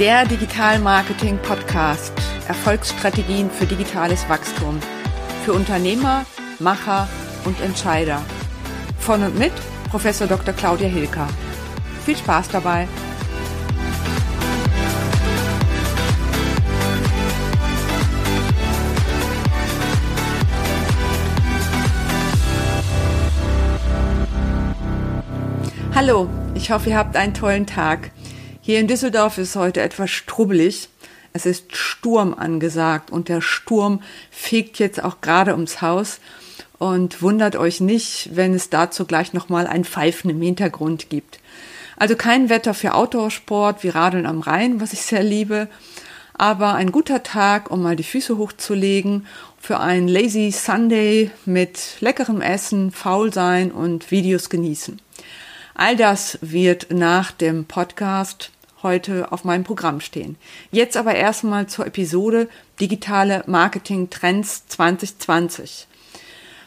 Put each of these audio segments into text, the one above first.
Der Digital Marketing Podcast. Erfolgsstrategien für digitales Wachstum. Für Unternehmer, Macher und Entscheider. Von und mit Professor Dr. Claudia Hilker. Viel Spaß dabei. Hallo, ich hoffe, ihr habt einen tollen Tag. Hier in Düsseldorf ist heute etwas strubbelig. Es ist Sturm angesagt und der Sturm fegt jetzt auch gerade ums Haus. Und wundert euch nicht, wenn es dazu gleich nochmal ein Pfeifen im Hintergrund gibt. Also kein Wetter für Outdoor-Sport wie Radeln am Rhein, was ich sehr liebe, aber ein guter Tag, um mal die Füße hochzulegen für einen Lazy Sunday mit leckerem Essen, faul sein und Videos genießen. All das wird nach dem Podcast heute auf meinem Programm stehen. Jetzt aber erstmal zur Episode Digitale Marketing Trends 2020.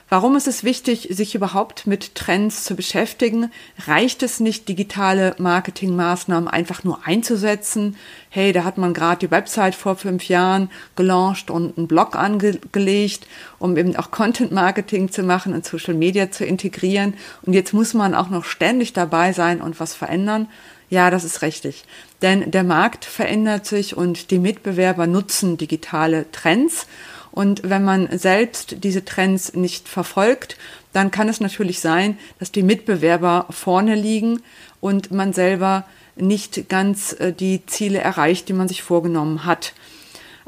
Warum ist es wichtig, sich überhaupt mit Trends zu beschäftigen? Reicht es nicht, digitale Marketingmaßnahmen einfach nur einzusetzen? Hey, da hat man gerade die Website vor fünf Jahren gelauncht und einen Blog angelegt, um eben auch Content Marketing zu machen und Social Media zu integrieren. Und jetzt muss man auch noch ständig dabei sein und was verändern. Ja, das ist richtig. Denn der Markt verändert sich und die Mitbewerber nutzen digitale Trends. Und wenn man selbst diese Trends nicht verfolgt, dann kann es natürlich sein, dass die Mitbewerber vorne liegen und man selber nicht ganz äh, die Ziele erreicht, die man sich vorgenommen hat.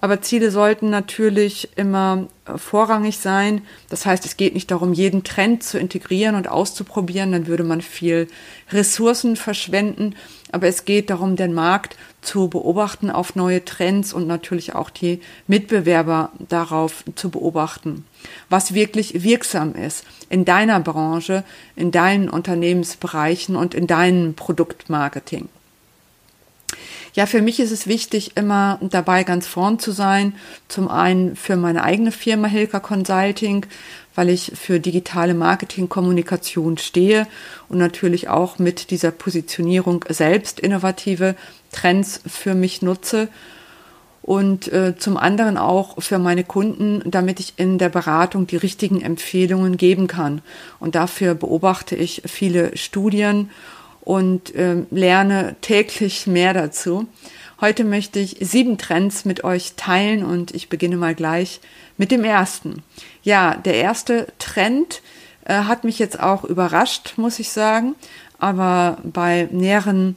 Aber Ziele sollten natürlich immer äh, vorrangig sein. Das heißt, es geht nicht darum, jeden Trend zu integrieren und auszuprobieren, dann würde man viel Ressourcen verschwenden. Aber es geht darum, den Markt zu beobachten auf neue Trends und natürlich auch die Mitbewerber darauf zu beobachten, was wirklich wirksam ist in deiner Branche, in deinen Unternehmensbereichen und in deinem Produktmarketing. Ja, für mich ist es wichtig, immer dabei ganz vorn zu sein. Zum einen für meine eigene Firma Hilka Consulting, weil ich für digitale Marketing-Kommunikation stehe und natürlich auch mit dieser Positionierung selbst innovative Trends für mich nutze und äh, zum anderen auch für meine Kunden, damit ich in der Beratung die richtigen Empfehlungen geben kann. Und dafür beobachte ich viele Studien und äh, lerne täglich mehr dazu. Heute möchte ich sieben Trends mit euch teilen und ich beginne mal gleich mit dem ersten. Ja, der erste Trend äh, hat mich jetzt auch überrascht, muss ich sagen, aber bei näheren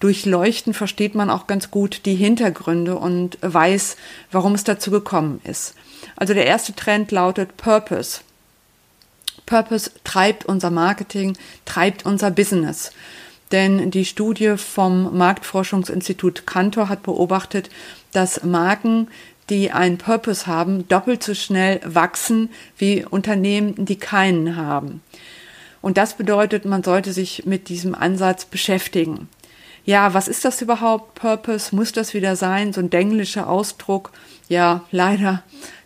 Durchleuchten versteht man auch ganz gut die Hintergründe und weiß, warum es dazu gekommen ist. Also der erste Trend lautet Purpose. Purpose treibt unser Marketing, treibt unser Business. Denn die Studie vom Marktforschungsinstitut Cantor hat beobachtet, dass Marken, die einen Purpose haben, doppelt so schnell wachsen wie Unternehmen, die keinen haben. Und das bedeutet, man sollte sich mit diesem Ansatz beschäftigen. Ja, was ist das überhaupt? Purpose? Muss das wieder sein? So ein denglischer Ausdruck? Ja, leider.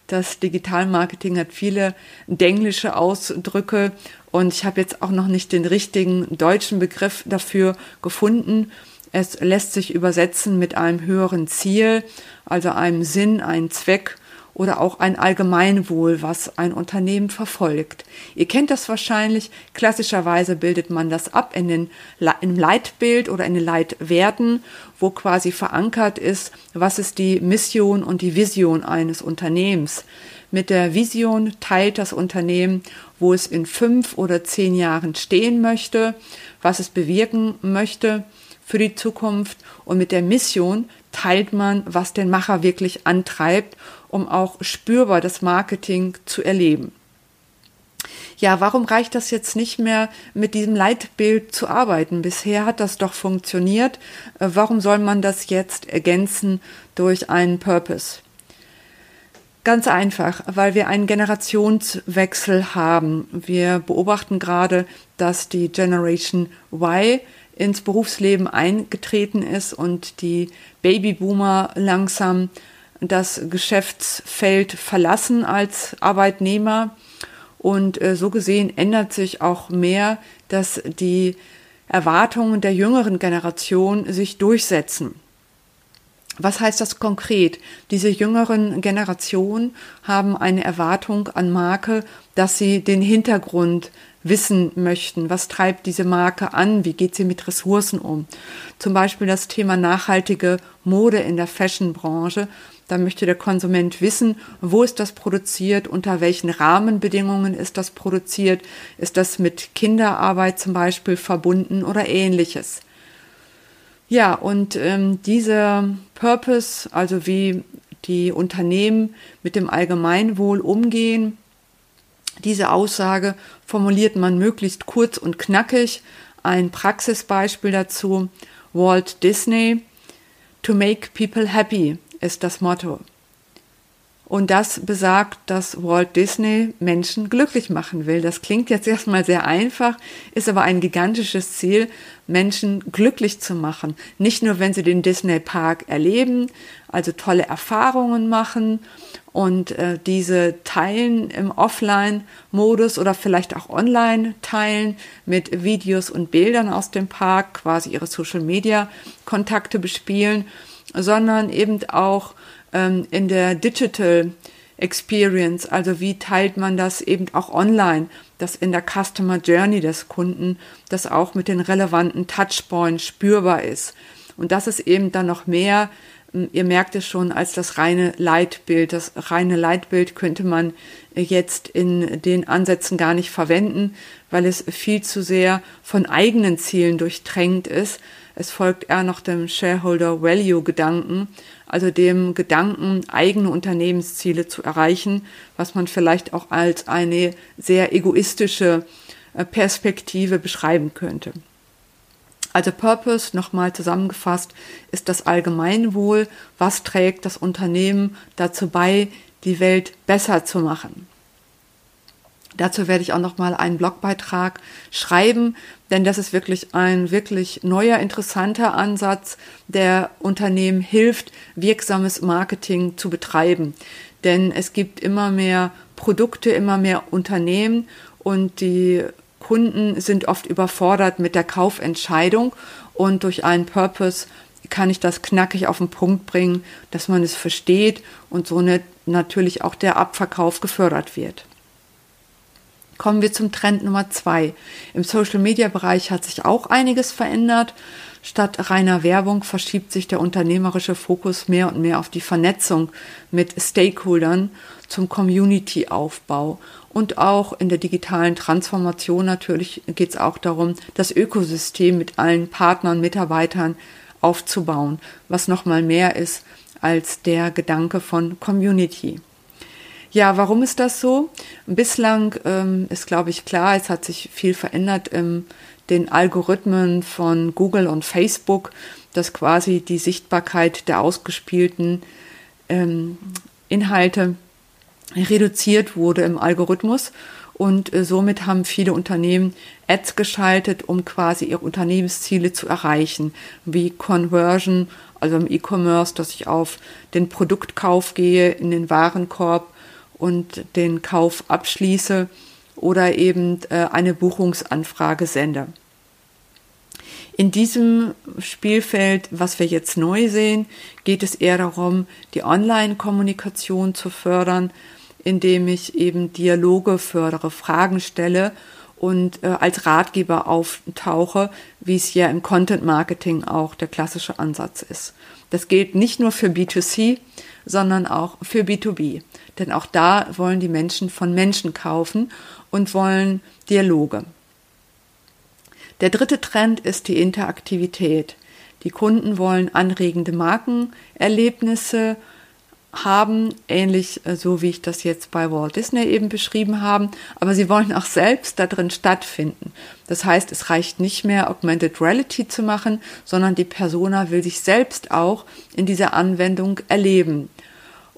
Das Digitalmarketing hat viele denglische Ausdrücke und ich habe jetzt auch noch nicht den richtigen deutschen Begriff dafür gefunden. Es lässt sich übersetzen mit einem höheren Ziel, also einem Sinn, einem Zweck oder auch ein Allgemeinwohl, was ein Unternehmen verfolgt. Ihr kennt das wahrscheinlich. Klassischerweise bildet man das ab in den, im Leitbild oder in den Leitwerten, wo quasi verankert ist, was ist die Mission und die Vision eines Unternehmens. Mit der Vision teilt das Unternehmen, wo es in fünf oder zehn Jahren stehen möchte, was es bewirken möchte für die Zukunft. Und mit der Mission teilt man, was den Macher wirklich antreibt, um auch spürbar das Marketing zu erleben. Ja, warum reicht das jetzt nicht mehr, mit diesem Leitbild zu arbeiten? Bisher hat das doch funktioniert. Äh, warum soll man das jetzt ergänzen durch einen Purpose? Ganz einfach, weil wir einen Generationswechsel haben. Wir beobachten gerade, dass die Generation Y ins Berufsleben eingetreten ist und die Babyboomer langsam das Geschäftsfeld verlassen als Arbeitnehmer. Und äh, so gesehen ändert sich auch mehr, dass die Erwartungen der jüngeren Generation sich durchsetzen. Was heißt das konkret? Diese jüngeren Generationen haben eine Erwartung an Marke, dass sie den Hintergrund wissen möchten. Was treibt diese Marke an? Wie geht sie mit Ressourcen um? Zum Beispiel das Thema nachhaltige Mode in der Fashionbranche. Da möchte der Konsument wissen, wo ist das produziert, unter welchen Rahmenbedingungen ist das produziert, ist das mit Kinderarbeit zum Beispiel verbunden oder ähnliches. Ja, und ähm, dieser Purpose, also wie die Unternehmen mit dem Allgemeinwohl umgehen, diese Aussage formuliert man möglichst kurz und knackig. Ein Praxisbeispiel dazu. Walt Disney. To make people happy ist das Motto. Und das besagt, dass Walt Disney Menschen glücklich machen will. Das klingt jetzt erstmal sehr einfach, ist aber ein gigantisches Ziel, Menschen glücklich zu machen. Nicht nur, wenn sie den Disney Park erleben, also tolle Erfahrungen machen und äh, diese teilen im Offline-Modus oder vielleicht auch online teilen mit Videos und Bildern aus dem Park, quasi ihre Social-Media-Kontakte bespielen, sondern eben auch ähm, in der Digital Experience, also wie teilt man das eben auch online, das in der Customer Journey des Kunden, das auch mit den relevanten Touchpoints spürbar ist. Und das ist eben dann noch mehr, ihr merkt es schon, als das reine Leitbild. Das reine Leitbild könnte man jetzt in den Ansätzen gar nicht verwenden, weil es viel zu sehr von eigenen Zielen durchtränkt ist. Es folgt eher noch dem Shareholder Value Gedanken also dem Gedanken, eigene Unternehmensziele zu erreichen, was man vielleicht auch als eine sehr egoistische äh, Perspektive beschreiben könnte. Also Purpose, nochmal zusammengefasst, ist das Allgemeinwohl. Was trägt das Unternehmen dazu bei, die Welt besser zu machen? Dazu werde ich auch noch mal einen Blogbeitrag schreiben, denn das ist wirklich ein wirklich neuer, interessanter Ansatz, der Unternehmen hilft, wirksames Marketing zu betreiben. Denn es gibt immer mehr Produkte, immer mehr Unternehmen und die Kunden sind oft überfordert mit der Kaufentscheidung und durch einen Purpose kann ich das knackig auf den Punkt bringen, dass man es versteht und so natürlich auch der Abverkauf gefördert wird. Kommen wir zum Trend Nummer zwei. Im Social-Media-Bereich hat sich auch einiges verändert. Statt reiner Werbung verschiebt sich der unternehmerische Fokus mehr und mehr auf die Vernetzung mit Stakeholdern zum Community-Aufbau. Und auch in der digitalen Transformation natürlich geht es auch darum, das Ökosystem mit allen Partnern, Mitarbeitern aufzubauen, was nochmal mehr ist als der Gedanke von Community. Ja, warum ist das so? Bislang ähm, ist, glaube ich, klar, es hat sich viel verändert in den Algorithmen von Google und Facebook, dass quasi die Sichtbarkeit der ausgespielten ähm, Inhalte reduziert wurde im Algorithmus. Und äh, somit haben viele Unternehmen Ads geschaltet, um quasi ihre Unternehmensziele zu erreichen, wie Conversion, also im E-Commerce, dass ich auf den Produktkauf gehe, in den Warenkorb und den Kauf abschließe oder eben äh, eine Buchungsanfrage sende. In diesem Spielfeld, was wir jetzt neu sehen, geht es eher darum, die Online-Kommunikation zu fördern, indem ich eben Dialoge fördere, Fragen stelle und äh, als Ratgeber auftauche, wie es ja im Content Marketing auch der klassische Ansatz ist. Das gilt nicht nur für B2C, sondern auch für B2B. Denn auch da wollen die Menschen von Menschen kaufen und wollen Dialoge. Der dritte Trend ist die Interaktivität. Die Kunden wollen anregende Markenerlebnisse haben, ähnlich äh, so wie ich das jetzt bei Walt Disney eben beschrieben habe, aber sie wollen auch selbst da drin stattfinden. Das heißt, es reicht nicht mehr Augmented Reality zu machen, sondern die Persona will sich selbst auch in dieser Anwendung erleben.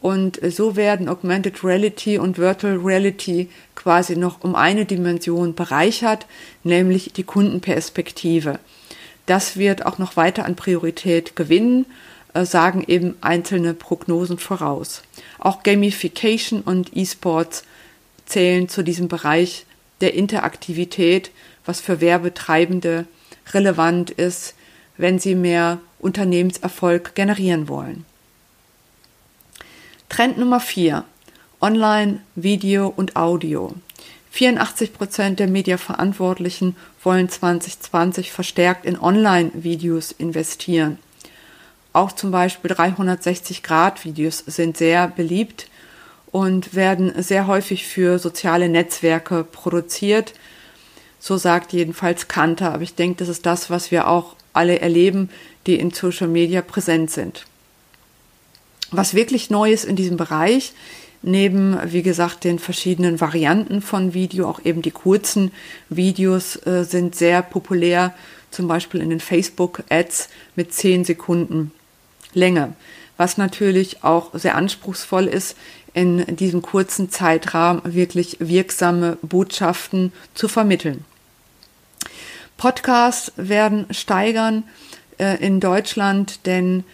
Und so werden Augmented Reality und Virtual Reality quasi noch um eine Dimension bereichert, nämlich die Kundenperspektive. Das wird auch noch weiter an Priorität gewinnen, äh, sagen eben einzelne Prognosen voraus. Auch Gamification und E-Sports zählen zu diesem Bereich der Interaktivität, was für Werbetreibende relevant ist, wenn sie mehr Unternehmenserfolg generieren wollen. Trend Nummer 4. Online, Video und Audio. 84 Prozent der Mediaverantwortlichen wollen 2020 verstärkt in Online-Videos investieren. Auch zum Beispiel 360-Grad-Videos sind sehr beliebt und werden sehr häufig für soziale Netzwerke produziert. So sagt jedenfalls Kanter. Aber ich denke, das ist das, was wir auch alle erleben, die in Social Media präsent sind. Was wirklich neu ist in diesem Bereich, neben, wie gesagt, den verschiedenen Varianten von Video, auch eben die kurzen Videos äh, sind sehr populär, zum Beispiel in den Facebook-Ads mit 10 Sekunden Länge, was natürlich auch sehr anspruchsvoll ist, in diesem kurzen Zeitrahmen wirklich wirksame Botschaften zu vermitteln. Podcasts werden steigern äh, in Deutschland, denn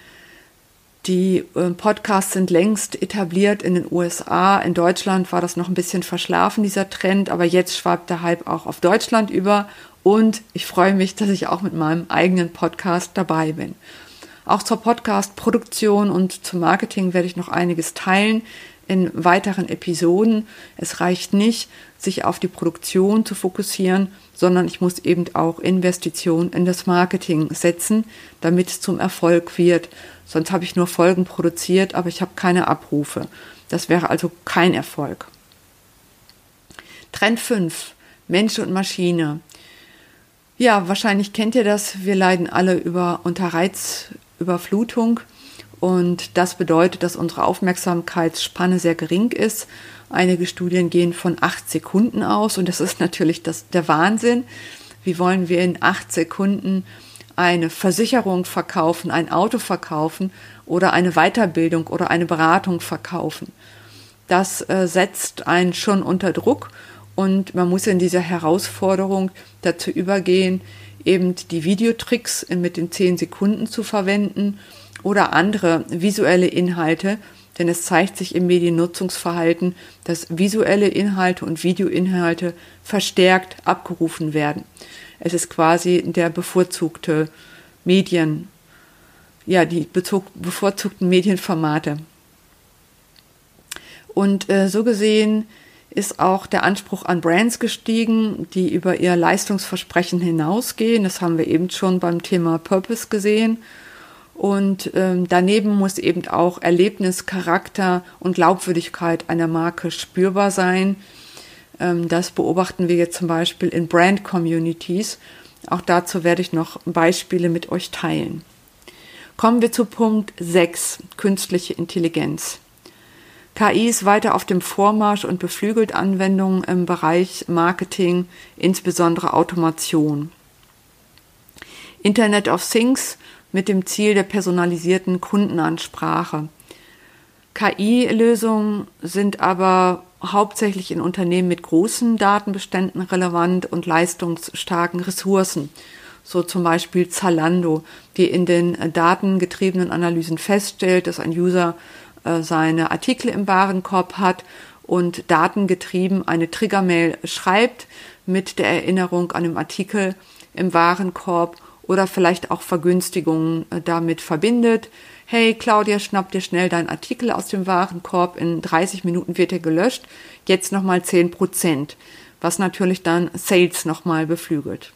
die äh, Podcasts sind längst etabliert in den USA. In Deutschland war das noch ein bisschen verschlafen, dieser Trend, aber jetzt schwappt der Hype auch auf Deutschland über. Und ich freue mich, dass ich auch mit meinem eigenen Podcast dabei bin. Auch zur Podcast-Produktion und zum Marketing werde ich noch einiges teilen in weiteren Episoden. Es reicht nicht, sich auf die Produktion zu fokussieren, sondern ich muss eben auch Investitionen in das Marketing setzen, damit es zum Erfolg wird. Sonst habe ich nur Folgen produziert, aber ich habe keine Abrufe. Das wäre also kein Erfolg. Trend 5. Mensch und Maschine. Ja, wahrscheinlich kennt ihr das. Wir leiden alle über Unterreizüberflutung. Und das bedeutet, dass unsere Aufmerksamkeitsspanne sehr gering ist. Einige Studien gehen von acht Sekunden aus und das ist natürlich das, der Wahnsinn. Wie wollen wir in acht Sekunden eine Versicherung verkaufen, ein Auto verkaufen oder eine Weiterbildung oder eine Beratung verkaufen? Das äh, setzt einen schon unter Druck und man muss in dieser Herausforderung dazu übergehen, eben die Videotricks mit den zehn Sekunden zu verwenden oder andere visuelle Inhalte, denn es zeigt sich im Mediennutzungsverhalten, dass visuelle Inhalte und Videoinhalte verstärkt abgerufen werden. Es ist quasi der bevorzugte Medien, ja, die bevorzugten Medienformate. Und äh, so gesehen ist auch der Anspruch an Brands gestiegen, die über ihr Leistungsversprechen hinausgehen. Das haben wir eben schon beim Thema Purpose gesehen. Und ähm, daneben muss eben auch Erlebnis, Charakter und Glaubwürdigkeit einer Marke spürbar sein. Ähm, das beobachten wir jetzt zum Beispiel in Brand Communities. Auch dazu werde ich noch Beispiele mit euch teilen. Kommen wir zu Punkt 6, künstliche Intelligenz. KI ist weiter auf dem Vormarsch und beflügelt Anwendungen im Bereich Marketing, insbesondere Automation. Internet of Things mit dem Ziel der personalisierten Kundenansprache. KI-Lösungen sind aber hauptsächlich in Unternehmen mit großen Datenbeständen relevant und leistungsstarken Ressourcen, so zum Beispiel Zalando, die in den datengetriebenen Analysen feststellt, dass ein User äh, seine Artikel im Warenkorb hat und datengetrieben eine Triggermail schreibt mit der Erinnerung an den Artikel im Warenkorb oder vielleicht auch Vergünstigungen äh, damit verbindet. Hey Claudia, schnapp dir schnell deinen Artikel aus dem Warenkorb, in 30 Minuten wird er gelöscht, jetzt nochmal 10 Prozent, was natürlich dann Sales nochmal beflügelt.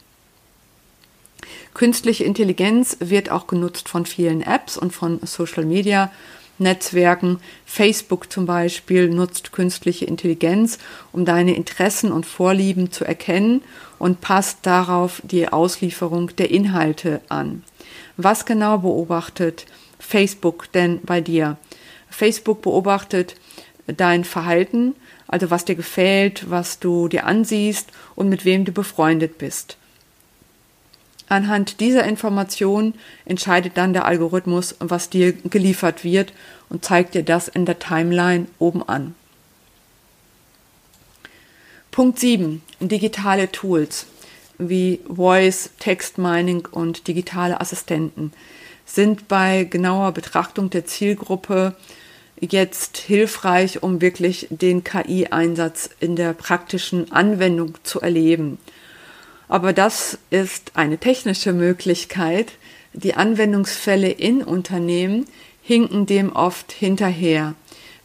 Künstliche Intelligenz wird auch genutzt von vielen Apps und von Social Media Netzwerken. Facebook zum Beispiel nutzt künstliche Intelligenz, um deine Interessen und Vorlieben zu erkennen und passt darauf die Auslieferung der Inhalte an. Was genau beobachtet Facebook denn bei dir? Facebook beobachtet dein Verhalten, also was dir gefällt, was du dir ansiehst und mit wem du befreundet bist. Anhand dieser Information entscheidet dann der Algorithmus, was dir geliefert wird und zeigt dir das in der Timeline oben an. Punkt 7. Digitale Tools wie Voice, Text Mining und digitale Assistenten sind bei genauer Betrachtung der Zielgruppe jetzt hilfreich, um wirklich den KI-Einsatz in der praktischen Anwendung zu erleben. Aber das ist eine technische Möglichkeit, die Anwendungsfälle in Unternehmen hinken dem oft hinterher.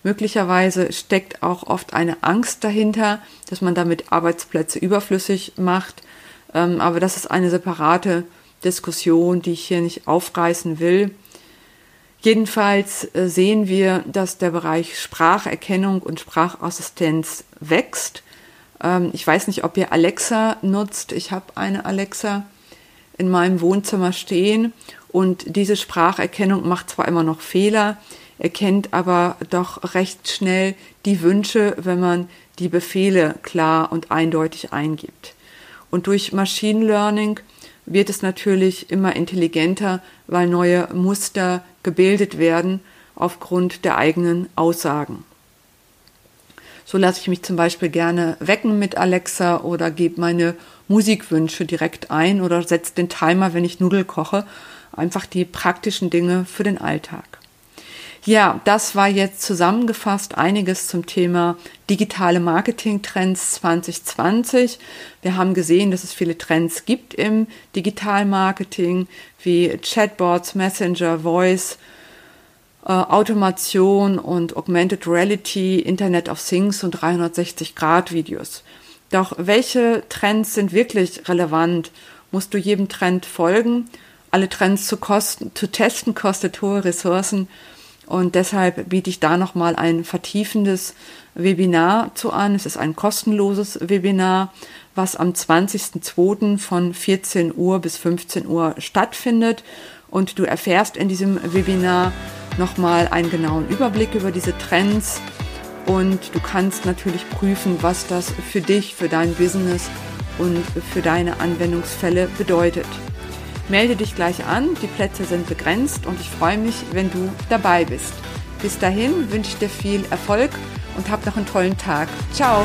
Möglicherweise steckt auch oft eine Angst dahinter, dass man damit Arbeitsplätze überflüssig macht. Ähm, aber das ist eine separate Diskussion, die ich hier nicht aufreißen will. Jedenfalls äh, sehen wir, dass der Bereich Spracherkennung und Sprachassistenz wächst. Ähm, ich weiß nicht, ob ihr Alexa nutzt. Ich habe eine Alexa in meinem Wohnzimmer stehen und diese Spracherkennung macht zwar immer noch Fehler, erkennt aber doch recht schnell die Wünsche, wenn man die Befehle klar und eindeutig eingibt. Und durch Machine Learning wird es natürlich immer intelligenter, weil neue Muster gebildet werden aufgrund der eigenen Aussagen. So lasse ich mich zum Beispiel gerne wecken mit Alexa oder gebe meine Musikwünsche direkt ein oder setze den Timer, wenn ich Nudel koche. Einfach die praktischen Dinge für den Alltag. Ja, das war jetzt zusammengefasst einiges zum Thema digitale Marketing-Trends 2020. Wir haben gesehen, dass es viele Trends gibt im Digital-Marketing, wie Chatbots, Messenger, Voice, äh, Automation und Augmented Reality, Internet of Things und 360-Grad-Videos. Doch welche Trends sind wirklich relevant? Musst du jedem Trend folgen? Alle Trends zu, kosten, zu testen kostet hohe Ressourcen und deshalb biete ich da nochmal ein vertiefendes Webinar zu an. Es ist ein kostenloses Webinar, was am 20.02. von 14 Uhr bis 15 Uhr stattfindet. Und du erfährst in diesem Webinar nochmal einen genauen Überblick über diese Trends. Und du kannst natürlich prüfen, was das für dich, für dein Business und für deine Anwendungsfälle bedeutet. Melde dich gleich an, die Plätze sind begrenzt und ich freue mich, wenn du dabei bist. Bis dahin wünsche ich dir viel Erfolg und hab noch einen tollen Tag. Ciao!